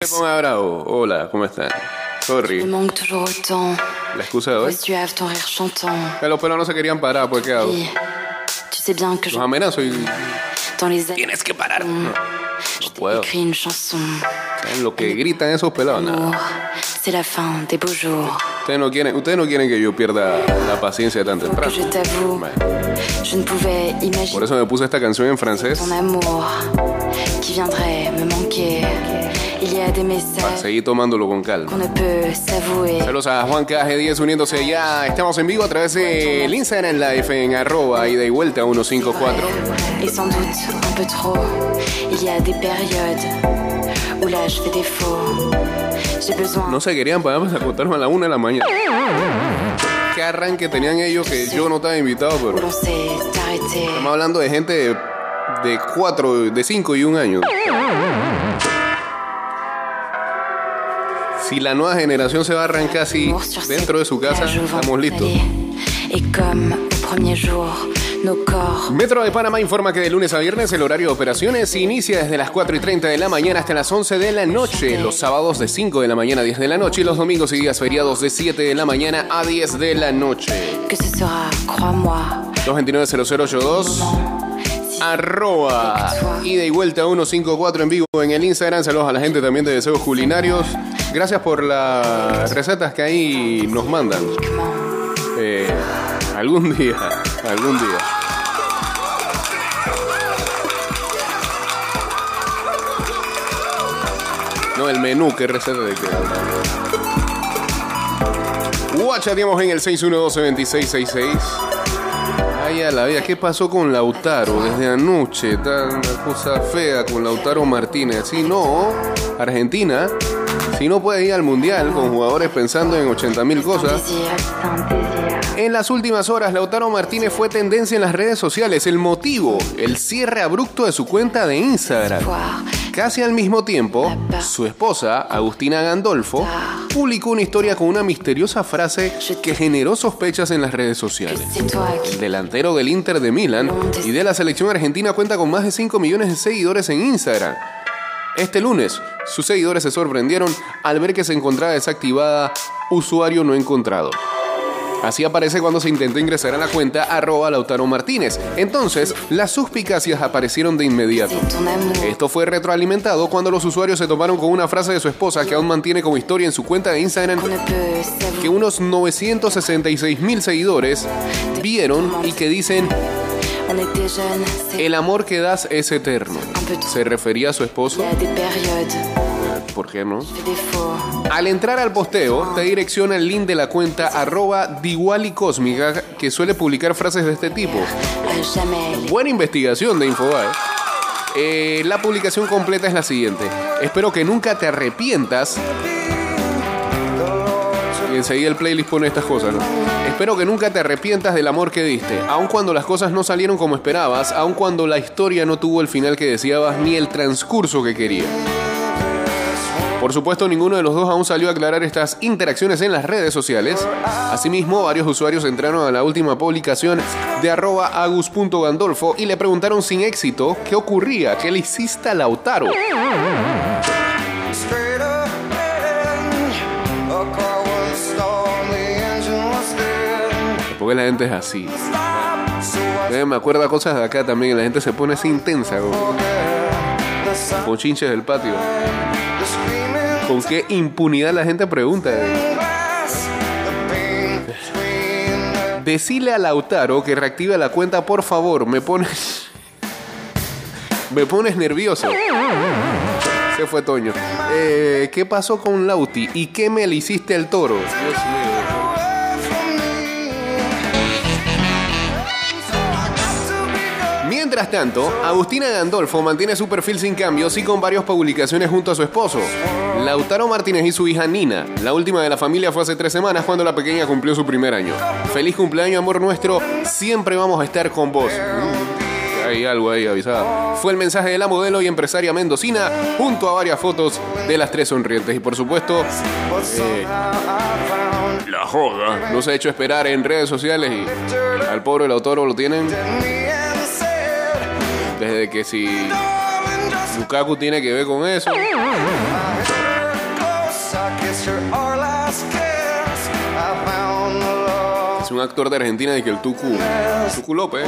Me ponga bravo. Hola, ¿cómo están? Sorry. Me manque toujours autant. La excusa de hoy. Que los pelos no se querían parar, pues ¿qué hago? Los amenazo y tienes que parar. No, t'ai puedo. ¿Saben lo que gritan esos pelados? Jours. Ustedes no quieren, ustedes no quieren que yo pierda la paciencia tan Que temprano. por eso me puse esta canción en francés. Para seguir tomándolo con calma. Saludos a Juan KG10 uniéndose ya. Estamos en vivo a través del Instagram Live en arroba ida y vuelta 154. Et sans doute un peu trop. Il y a des périodes où là je fais défaut. J'ai besoin No se querían para acostarme a la una de la mañana. ¿Qué arranque tenían ellos que yo no estaba invitado? Pero estamos hablando de gente de, de cuatro, de cinco y un año. Si la nueva generación se va a arrancar así dentro de su casa, estamos listos. Metro de Panamá informa que de lunes a viernes el horario de operaciones inicia desde las 4 y 30 de la mañana hasta las 11 de la noche, los sábados de 5 de la mañana a 10 de la noche y los domingos y días feriados de 7 de la mañana a 10 de la noche. que ce sera, crois-moi, 229-0082 arroba ida y vuelta 154 en vivo en el Instagram. Saludos a la gente también de Deseos Culinarios. Gracias por las recetas que ahí nos mandan. Eh, algún día, algún día. No, el menú, qué receta de qué. Guachateamos en el 612-2666. Ay, a la vida, ¿qué pasó con Lautaro desde anoche? Una cosa fea con Lautaro Martínez. Si no, Argentina, si no puede ir al Mundial con jugadores pensando en 80 mil cosas. En las últimas horas, Lautaro Martínez fue tendencia en las redes sociales. El motivo, el cierre abrupto de su cuenta de Instagram. Casi al mismo tiempo, su esposa, Agustina Gandolfo, publicó una historia con una misteriosa frase que generó sospechas en las redes sociales. El delantero del Inter de Milán y de la selección argentina cuenta con más de 5 millones de seguidores en Instagram. Este lunes, sus seguidores se sorprendieron al ver que se encontraba desactivada usuario no encontrado. Así aparece cuando se intentó ingresar a la cuenta arroba Lautaro Martínez. Entonces, las suspicacias aparecieron de inmediato. Esto fue retroalimentado cuando los usuarios se tomaron con una frase de su esposa que aún mantiene como historia en su cuenta de Instagram s'avouer. que unos 966 mil seguidores vieron y que dicen El amor que das es eterno. Se refería a su esposo, ¿por qué no? Al entrar al posteo, te direcciona el link de la cuenta arroba Diwali Cósmica que suele publicar frases de este tipo. Buena investigación de Infobae. Eh, la publicación completa es la siguiente. Espero que nunca te arrepientas. Y enseguida el playlist pone estas cosas, ¿no? Espero que nunca te arrepientas del amor que diste, aun cuando las cosas no salieron como esperabas, aun cuando la historia no tuvo el final que deseabas ni el transcurso que querías. Por supuesto, ninguno de los dos aún salió a aclarar estas interacciones en las redes sociales. Asimismo, varios usuarios entraron a la última publicación de arroba agus.gandolfo y le preguntaron sin éxito qué ocurría, qué le hiciste a Lautaro. Porque la gente es así. Eh, Me acuerdo cosas de acá también, la gente se pone así intensa, con chinches del patio. ¿Con qué impunidad la gente pregunta? Decile a Lautaro que reactive la cuenta, por favor. Me pones. Me pones nervioso. Se fue Toño. Eh, ¿Qué pasó con Lauti? ¿Y qué me le hiciste al toro? Dios mío. Mientras tanto, Agustina Gandolfo mantiene su perfil sin cambios y con varias publicaciones junto a su esposo, Lautaro Martínez y su hija Nina. La última de la familia fue hace tres semanas cuando la pequeña cumplió su primer año. Feliz cumpleaños, amor nuestro. Siempre vamos a estar con vos. Mm, Hay algo ahí avisado. Fue el mensaje de la modelo y empresaria mendocina junto a varias fotos de las tres sonrientes. Y por supuesto, found la joda no se ha hecho esperar en redes sociales y al pobre Lautaro lo tienen desde que si Lukaku tiene que ver con eso. Es un actor de Argentina de que el Tucu, Tucu López,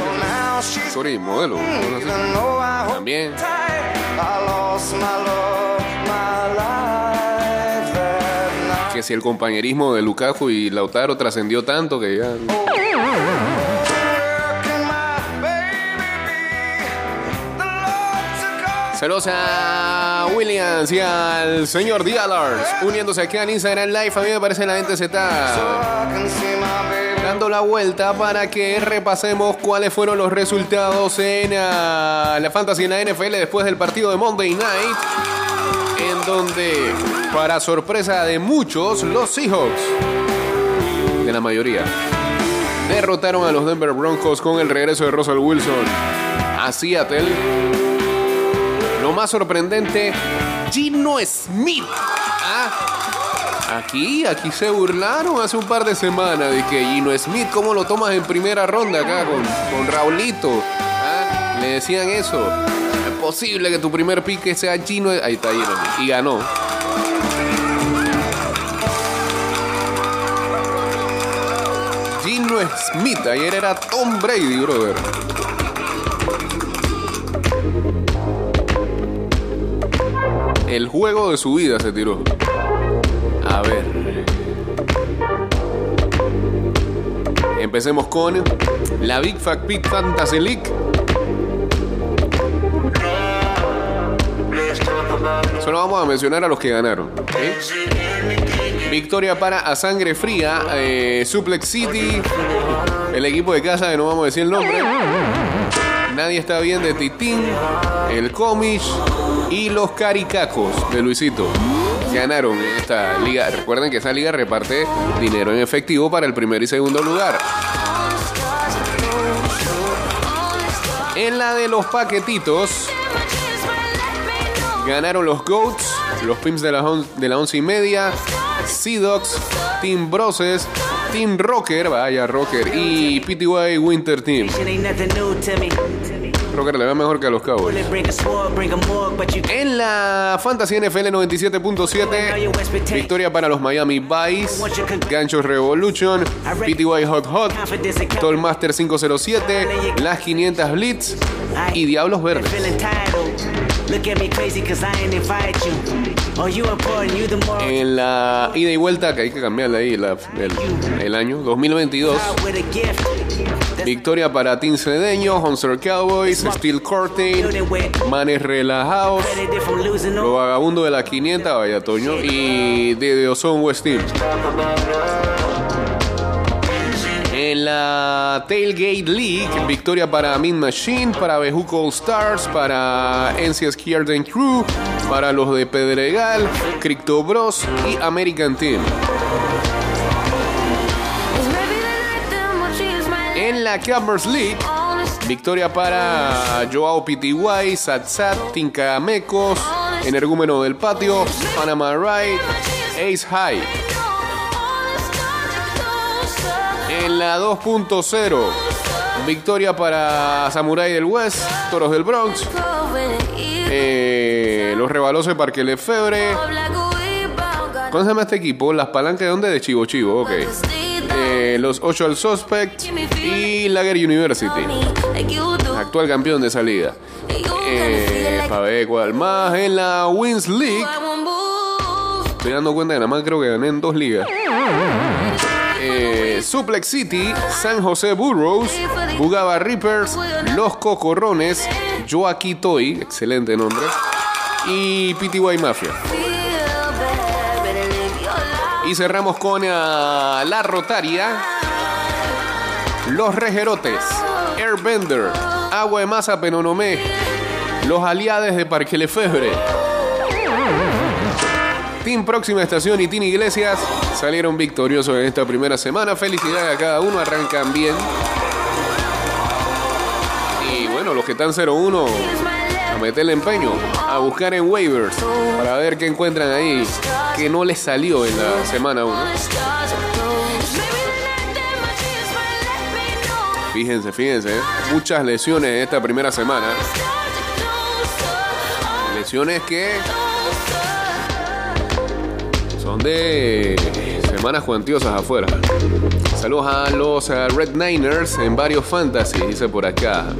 sorry, modelo, también. Que si el compañerismo de Lukaku y Lautaro trascendió tanto que ya. Took all Saludos a Williams y al señor Dialars uniéndose aquí en Instagram Live. A mí me parece la gente dando la vuelta para que repasemos cuáles fueron los resultados en ah, la Fantasy en la NFL después del partido de Monday Night. En donde, para sorpresa de muchos, los Seahawks, de la mayoría, derrotaron a los Denver Broncos con el regreso de Russell Wilson a Seattle. Lo más sorprendente, Gino Smith. Ah, aquí, aquí se burlaron hace un par de semanas de que Gino Smith, ¿cómo lo tomas en primera ronda acá con, con Raulito? Ah, Le decían eso. Es posible que tu primer pique sea Gino. Ahí está Gino. Y ganó. Gino Smith, ayer era Tom Brady, brother. El juego de su vida se tiró. A ver. Empecemos con la Big Fat Big Fantasy League. Solo vamos a mencionar a los que ganaron. Victoria para A Sangre Fría, eh, Suplex City, el equipo de casa, que no vamos a decir el nombre. Nadie está bien de Titín, el Comish y los Caricacos de Luisito. Ganaron esta liga. Recuerden que esa liga reparte dinero en efectivo para el primer y segundo lugar. En la de los paquetitos, ganaron los Goats, los Pimps de la, once y media, Sea Dogs, Team Broses, Team Rocker, vaya Rocker, y PTY Winter Team. Me. Rocker le va mejor que a los Cowboys. En la Fantasy NFL 97.7, victoria para los Miami Vice, Ganchos Revolution, PTY Hot Hot, Tollmaster 507, las 500 Blitz y Diablos Verdes. En la ida y vuelta, que hay que cambiarle ahí la- el, el año, 2022. out with a gift. That's Victoria para Team Cedeño, Hunter Cowboys, Steel Curtain, Manes Relajados, no Vagabundos de la 500, vaya Toño, y de Ozone West Team. En la Tailgate League, victoria para Mean Machine, para Bejuco All Stars, para NCS Kierden Crew, para los de Pedregal, Crypto Bros y American Team. En la Campers League, victoria para Joao PTY, Satsat, Tincamecos, Energúmeno del Patio, Panama Ride, Ace High. En la 2.0, victoria para Samurai del West, Toros del Bronx, eh, los Rebalos de Parque Lefebre. ¿Cómo se llama este equipo? Las palancas de dónde? De Chivo Chivo, ok. Eh, los Ocho al Suspect y Lager University, actual campeón de salida. Eh, para ver cuál más en la Wins League. Estoy dando cuenta que nada más creo que gané en dos ligas. Eh, Suplex City, San José Burros, jugaba Reapers, Los Cocorrones, Joaquí Toy, excelente nombre, y PTY Mafia. Y cerramos con ah, la Rotaria, Los Rejerotes, Airbender, Agua de Masa Penonomé, Los Aliades de Parque Lefebre. Team Próxima Estación y Team Iglesias salieron victoriosos en esta primera semana. Felicidades a cada uno, arrancan bien. Y bueno, los que están 0-1, a meterle empeño, a buscar en waivers para ver qué encuentran ahí que no les salió en la semana 1. Fíjense, fíjense, muchas lesiones en esta primera semana. Lesiones que son de Semanas cuantiosas afuera. Saludos a los eh, Red Niners en varios fantasy, dice por acá.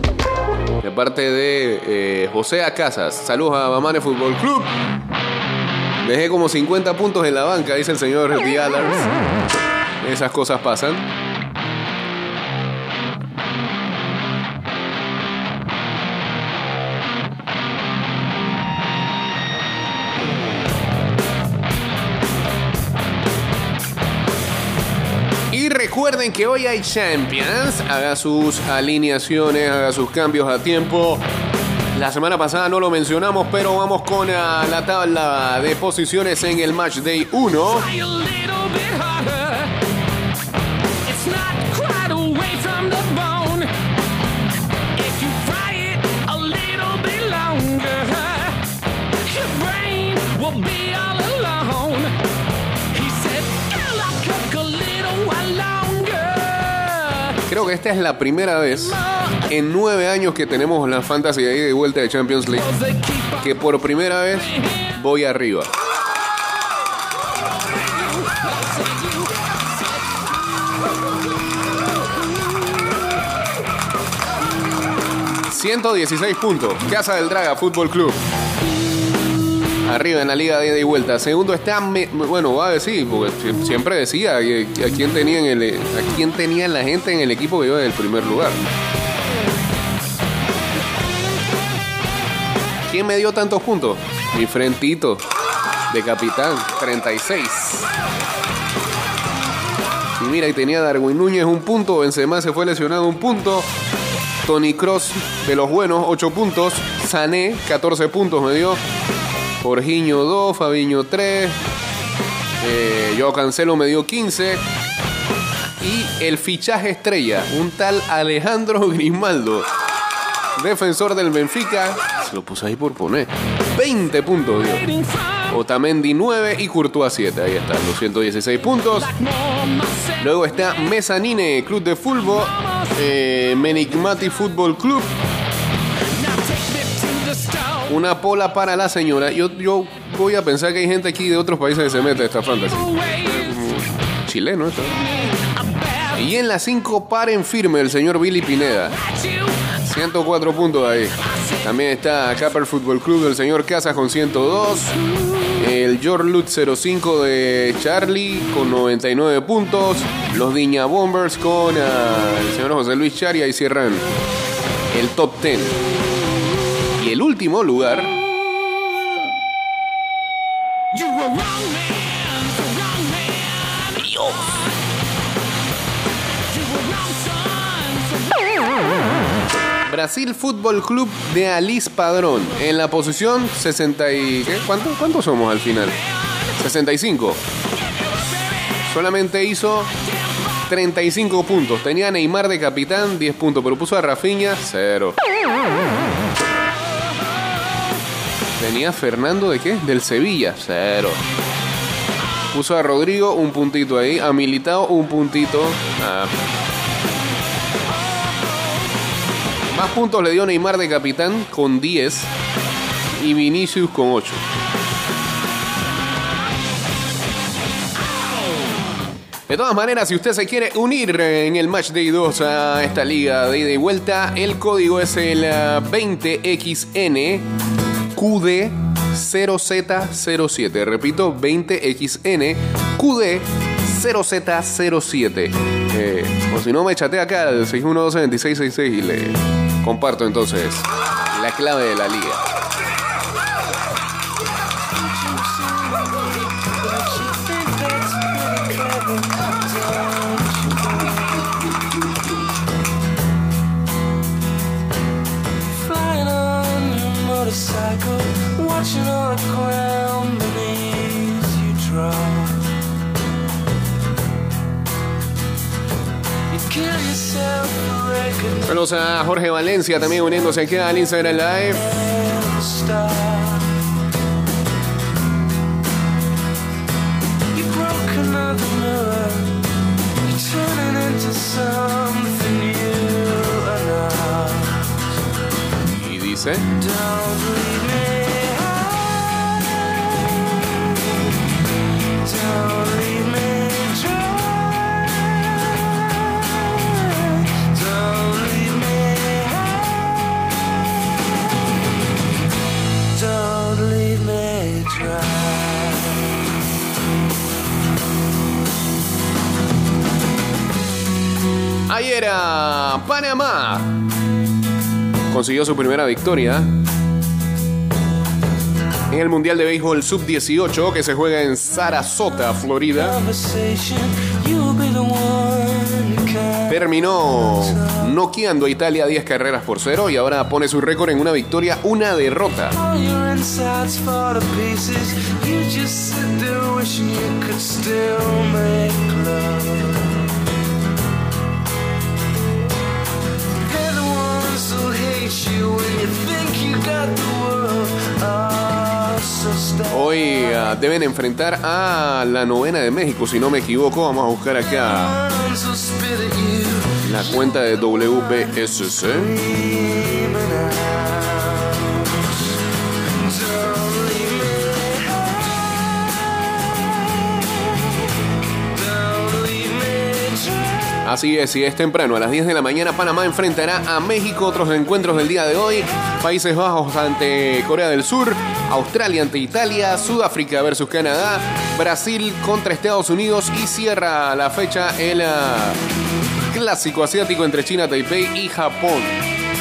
De parte de eh, José Acasas. Saludos a Mamane Fútbol Club. Dejé como 50 puntos en la banca, dice el señor Dialars. Esas cosas pasan. Recuerden que hoy hay Champions. Haga sus alineaciones, haga sus cambios a tiempo. La semana pasada no lo mencionamos, pero vamos con ah, la tabla de posiciones en el Match Day 1. Que esta es la primera vez en nueve años que tenemos la fantasy ahí de vuelta de Champions League que por primera vez voy arriba. ...116 puntos... ...Casa del Draga Fútbol Club... ...arriba en la liga de ida y vuelta... ...segundo está... Bueno, va a decir... ...porque sie- siempre decía... ¿A quién tenían el, a quién tenía la gente en el equipo que iba del primer lugar? ¿Quién me dio tantos puntos? Mi frentito de capitán, 36. Y mira, y tenía Darwin Núñez un punto, Benzema se fue lesionado un punto, Tony Cross de los buenos, 8 puntos, Sané, 14 puntos me dio, Jorginho 2, Fabiño 3, eh, yo Cancelo me dio 15. Y el fichaje estrella, un tal Alejandro Grimaldo, defensor del Benfica, se lo puse ahí por poner. 20 puntos, dio. waiting for Otamendi 9 y Courtois 7. Ahí están los 116 puntos. Luego está Mezzanine Club de Fútbol, eh, Menigmati Fútbol Club, una pola para la señora. Yo, yo voy a pensar que hay gente aquí de otros países que se mete a esta fantasy. Away Chileno esto. Y en la 5 paren firme el señor Billy Pineda. at you. 104 puntos ahí. También está Capper Fútbol Club del señor Casas con 102. El Jorlut 05 de Charlie con 99 puntos. Los Diña Bombers con ah, el señor José Luis Charia y cierran el top 10. El último lugar, Brasil Fútbol Club de Alice Padrón. En la posición 60 y... ¿qué? ¿Cuánto, ¿Cuántos somos al final? 65. Solamente hizo 35 puntos. Tenía Neymar de capitán, 10 puntos, pero puso a Rafinha, 0. Tenía Fernando de qué? Del Sevilla, 0. Puso a Rodrigo un puntito ahí, a Militao un puntito. Ah. Más puntos le dio Neymar de capitán con 10 y Vinicius con 8. De todas maneras, si usted se quiere unir en el Match Day 2 a esta liga de ida y vuelta, el código es el ah, 20XN QD 0Z07. Repito, 20XN QD 0Z07. Eh, o si no, me chatea acá al 612-2666 y le comparto entonces la clave de la liga. Saludos a Jorge Valencia también uniéndose aquí al Instagram Live. stop. You Consiguió su primera victoria en el Mundial de Béisbol Sub-18 que se juega en Sarasota, Florida. Terminó noqueando a Italia 10 carreras por cero y ahora pone su récord en una victoria, una derrota. Hoy ah, deben enfrentar a la novena de México, si no me equivoco. Vamos a buscar acá la cuenta de WBSC. Así es, y es temprano. A las 10 de la mañana Panamá enfrentará a México. Otros encuentros del día de hoy. Países Bajos ante Corea del Sur. Australia ante Italia. Sudáfrica versus Canadá. Brasil contra Estados Unidos. Y cierra la fecha el ah, clásico asiático entre China, Taipei y Japón.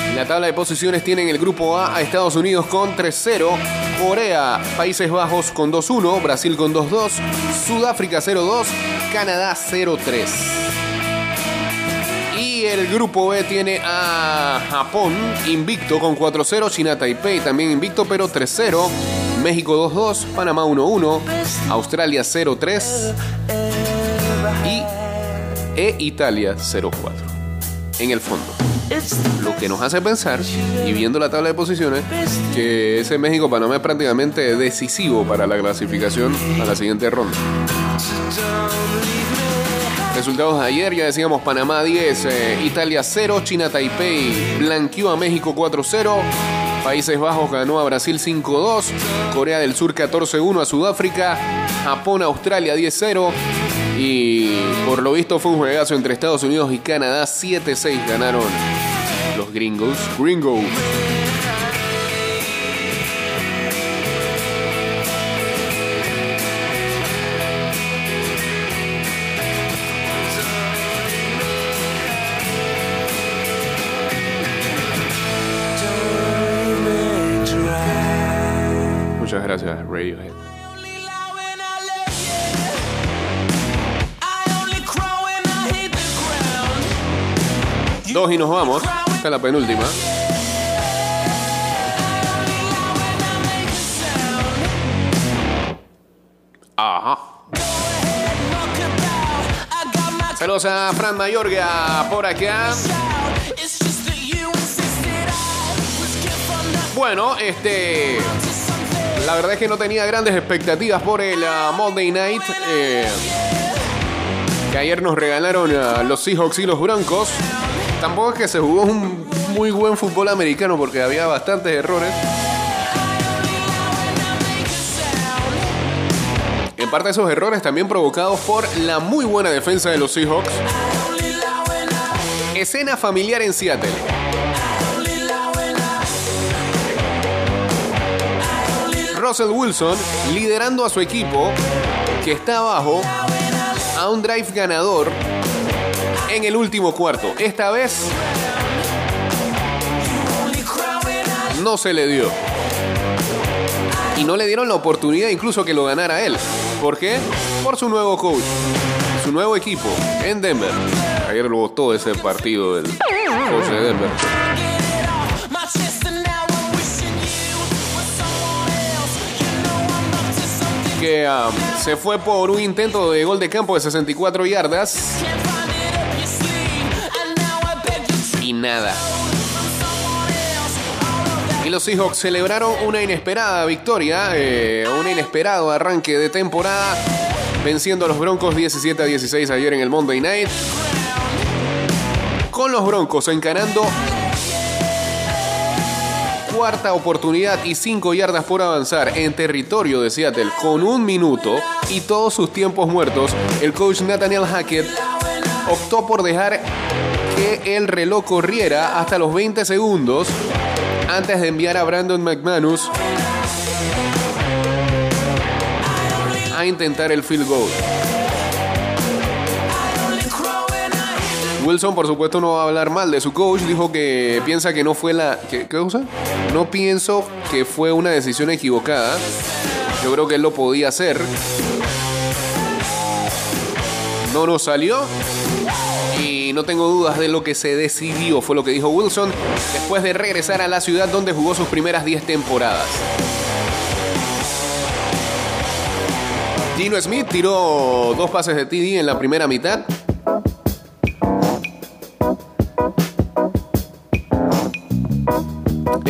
En la tabla de posiciones tienen el grupo A a Estados Unidos con 3-0, Corea, Países Bajos con 2-1, Brasil con 2-2, Sudáfrica 0-2, Canadá 0-3. Y el grupo B tiene a Japón invicto con 4-0, China Taipei también invicto pero 3-0, México 2-2, Panamá 1-1, Australia 0-3 y e Italia 0-4. En el fondo. Lo que nos hace pensar, y viendo la tabla de posiciones, que ese México-Panamá es prácticamente decisivo para la clasificación a la siguiente ronda. Resultados de ayer, ya decíamos Panamá 10, eh, Italia 0, China Taipei blanqueó a México 4-0, Países Bajos ganó a Brasil 5-2, Corea del Sur 14-1 a Sudáfrica, Japón Australia 10-0 y por lo visto fue un juegazo entre Estados Unidos y Canadá 7-6 ganaron los gringos. Gringos. Muchas gracias, Radiohead. Dos y nos vamos. Esta es la penúltima. Ajá. Saludos a Fran Mayorga por acá. Bueno, este. La verdad es que no tenía grandes expectativas por el ah, Monday Night. eh, que ayer nos regalaron a los Seahawks y los Broncos. Tampoco es que se jugó un muy buen fútbol americano porque había bastantes errores. En parte esos errores también provocados por la muy buena defensa de los Seahawks. Escena familiar en Seattle. Russell Wilson liderando a su equipo que está abajo a un drive ganador en el último cuarto. Esta vez no se le dio. Y no le dieron la oportunidad incluso que lo ganara él. ¿Por qué? Por su nuevo coach, su nuevo equipo en Denver. Ayer lo votó ese partido del coach de Denver. Que ah, se fue por un intento de gol de campo de 64 yardas y nada. Y los Seahawks celebraron una inesperada victoria, eh, un inesperado arranque de temporada, venciendo a los Broncos 17 a 16 ayer en el Monday Night. Con los Broncos encarando cuarta oportunidad y 5 yardas por avanzar en territorio de Seattle con un minuto y todos sus tiempos muertos, el coach Nathaniel Hackett optó por dejar que el reloj corriera hasta los 20 segundos antes de enviar a Brandon McManus a intentar el field goal. Wilson, por supuesto, no va a hablar mal de su coach. Dijo que piensa que no fue la. ¿Qué, qué cosa? No pienso que fue una decisión equivocada. Yo creo que él lo podía hacer. No nos salió. Y no tengo dudas de lo que se decidió, fue lo que dijo Wilson después de regresar a la ciudad donde jugó sus primeras 10 temporadas. Gino Smith tiró dos pases de TD en la primera mitad.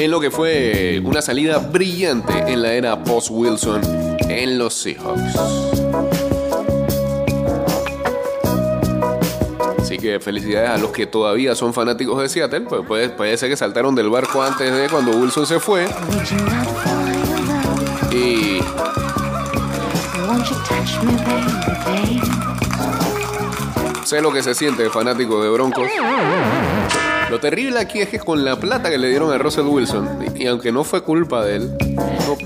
En lo que fue una salida brillante en la era post-Wilson en los Seahawks. Así que felicidades a los que todavía son fanáticos de Seattle. Pues puede, ser que saltaron del barco antes de cuando Wilson se fue. Y sé lo que se siente fanático de Broncos. Lo terrible aquí es que con la plata que le dieron a Russell Wilson, y, aunque no fue culpa de él, no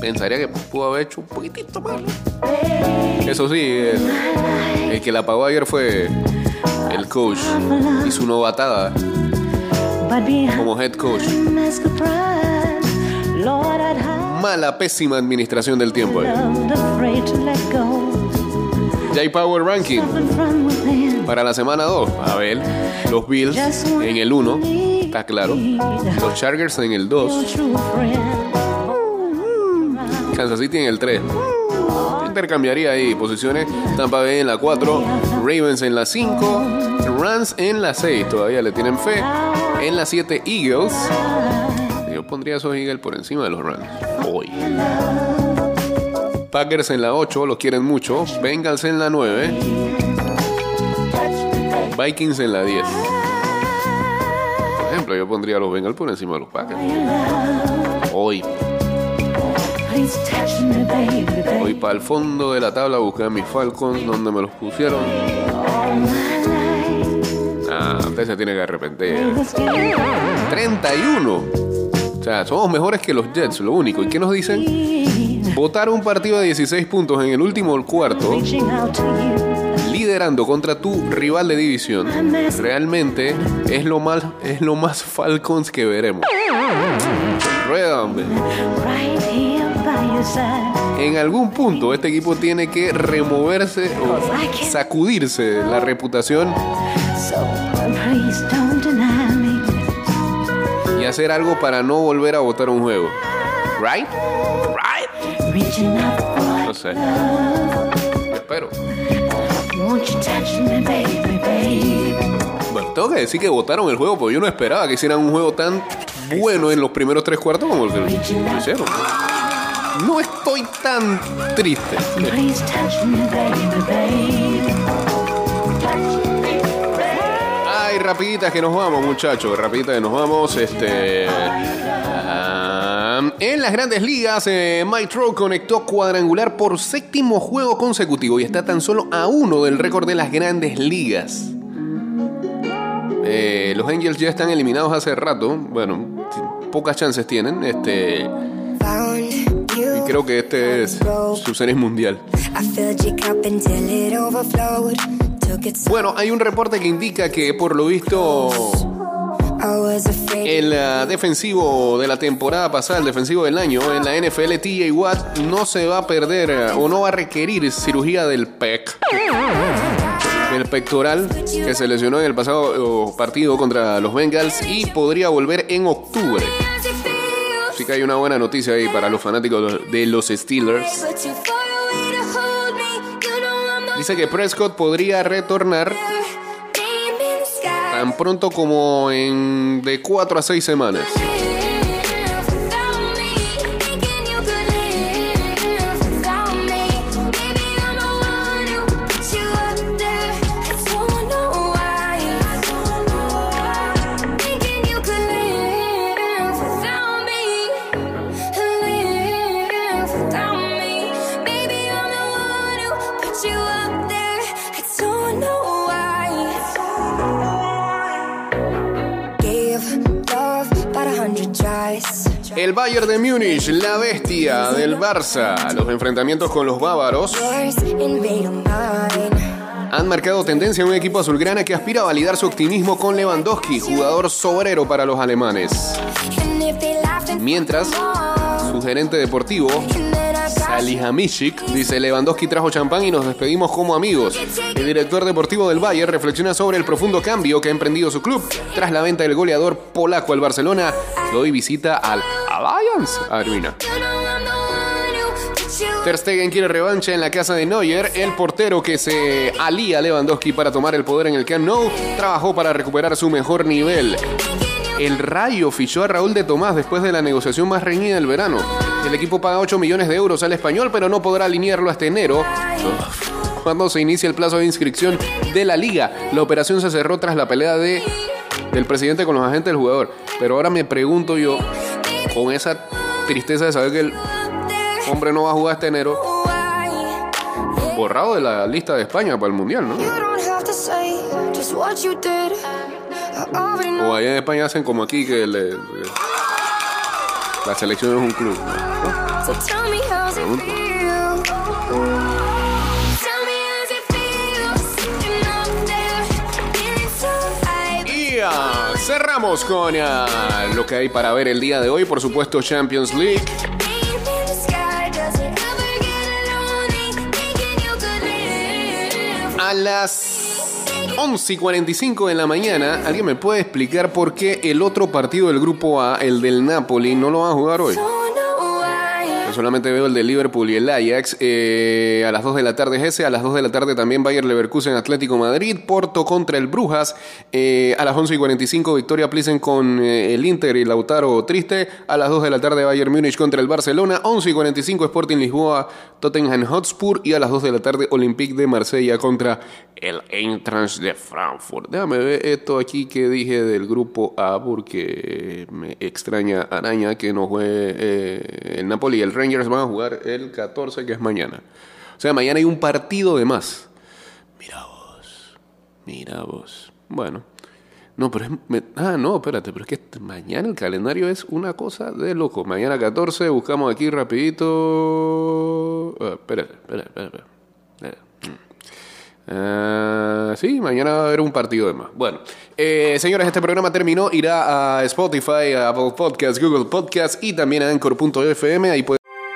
pensaría que pudo haber hecho un poquitito más. Eso sí, el, el que la pagó ayer fue el coach y su novatada como head coach. Mala, pésima administración del tiempo. Go. J-Power Ranking para la semana 2. A ver, los Bills en el 1, está claro. Los Chargers en el 2. Your true friend. Kansas City en el 3. Intercambiaría ahí posiciones. Tampa Bay en la 4. Ravens en la 5. Rams en la 6. Todavía le tienen fe. En la 7 Eagles. Yo pondría a esos Eagles por encima de los Rams. Hoy. Packers en la 8. Los quieren mucho. Bengals en la 9. Vikings en la 10. Por ejemplo, yo pondría a los Bengals por encima de los Packers. Hoy. Voy para el fondo de la tabla a buscar mis Falcons, donde me los pusieron. Ah, usted se tiene que arrepentir. 31. O sea, somos mejores que los Jets, lo único. ¿Y qué nos dicen? Votar un partido de 16 puntos en el último cuarto, liderando contra tu rival de división, realmente es lo más, es lo más Falcons que veremos. Rueda, hombre. En algún punto este equipo tiene que removerse o sacudirse la reputación So please don't deny me. y hacer algo para no volver a votar un juego. Right? Right? No sé. Espero. Bueno, tengo que decir que votaron el juego porque yo no esperaba que hicieran un juego tan bueno en los primeros tres cuartos como el que lo hicieron. No estoy tan triste. Please touch me, baby, baby. Ay, rapiditas que nos vamos, muchachos. Rapiditas que nos vamos. Este. En las grandes ligas, eh, Mike conectó cuadrangular por séptimo juego consecutivo y está tan solo a uno del récord de las grandes ligas. Eh, los Angels ya están eliminados hace rato. Bueno, pocas chances tienen. Este. Y creo que este es su series mundial. Bueno, hay un reporte que indica que por lo visto. El ah, defensivo de la temporada pasada, el defensivo del año en la NFL, TJ Watt, no se va a perder ah, o no va a requerir cirugía del PEC. El pectoral que se lesionó en el pasado oh, partido contra los Bengals y podría volver en octubre. Así que hay una buena noticia ahí para los fanáticos de los Steelers. Dice que Prescott podría retornar tan pronto como en de 4 a 6 semanas. El Bayern de Múnich, la bestia del Barça. Los enfrentamientos con los bávaros. Han marcado tendencia en un equipo azulgrana que aspira a validar su optimismo con Lewandowski, jugador sobrero para los alemanes. Mientras, su gerente deportivo, Salihamidzic, dice Lewandowski trajo champán y nos despedimos como amigos. El director deportivo del Bayern reflexiona sobre el profundo cambio que ha emprendido su club tras la venta del goleador polaco al Barcelona, hoy visita al Allianz Arena. Ter Stegen quiere revancha en la casa de Neuer. El portero que se alía a Lewandowski para tomar el poder en el Camp Nou trabajó para recuperar su mejor nivel. El Rayo fichó a Raúl de Tomás después de la negociación más reñida del verano. El equipo paga 8 millones de euros al español, pero no podrá alinearlo hasta enero. Cuando se inicia el plazo de inscripción de la liga, la operación se cerró tras la pelea de, del presidente con los agentes del jugador. Pero ahora me pregunto yo, con esa tristeza de saber que el hombre no va a jugar este enero, borrado de la lista de España para el mundial, ¿no? O allá en España hacen como aquí que le- le- la selección es un club. ¿no? Pregunto. Cerramos con ah, lo que hay para ver el día de hoy. Por supuesto, Champions League. A las 11 y 45 de la mañana, ¿alguien me puede explicar por qué el otro partido del grupo A, el del Napoli, no lo van a jugar hoy? Solamente veo el de Liverpool y el Ajax. eh, a las 2 de la tarde es ese. A las 2 de la tarde también Bayer Leverkusen Atlético Madrid. Porto contra el Brujas. eh, a las 11 y 45 Victoria Plissen con eh, el Inter y Lautaro Triste. A las 2 de la tarde Bayern Múnich contra el Barcelona. 11 y 45 Sporting Lisboa Tottenham Hotspur. Y a las 2 de la tarde Olympique de Marsella contra el Eintracht de Frankfurt. Déjame ver esto aquí que dije del grupo A porque me extraña araña que no eh, el Napoli y el Rangers van a jugar el 14 que es mañana. O sea, mañana hay un partido de más. Mira vos, mira vos. Bueno, no, pero es... ah, no, espérate, pero es que mañana el calendario es una cosa de loco. Mañana 14, buscamos aquí rapidito... Ah, espérate, espérate, espérate. espérate. Ah, sí, mañana va a haber un partido de más. Bueno, eh, señores, este programa terminó. Irá a Spotify, a Apple Podcasts, Google Podcasts y también a Anchor.fm. Ahí pueden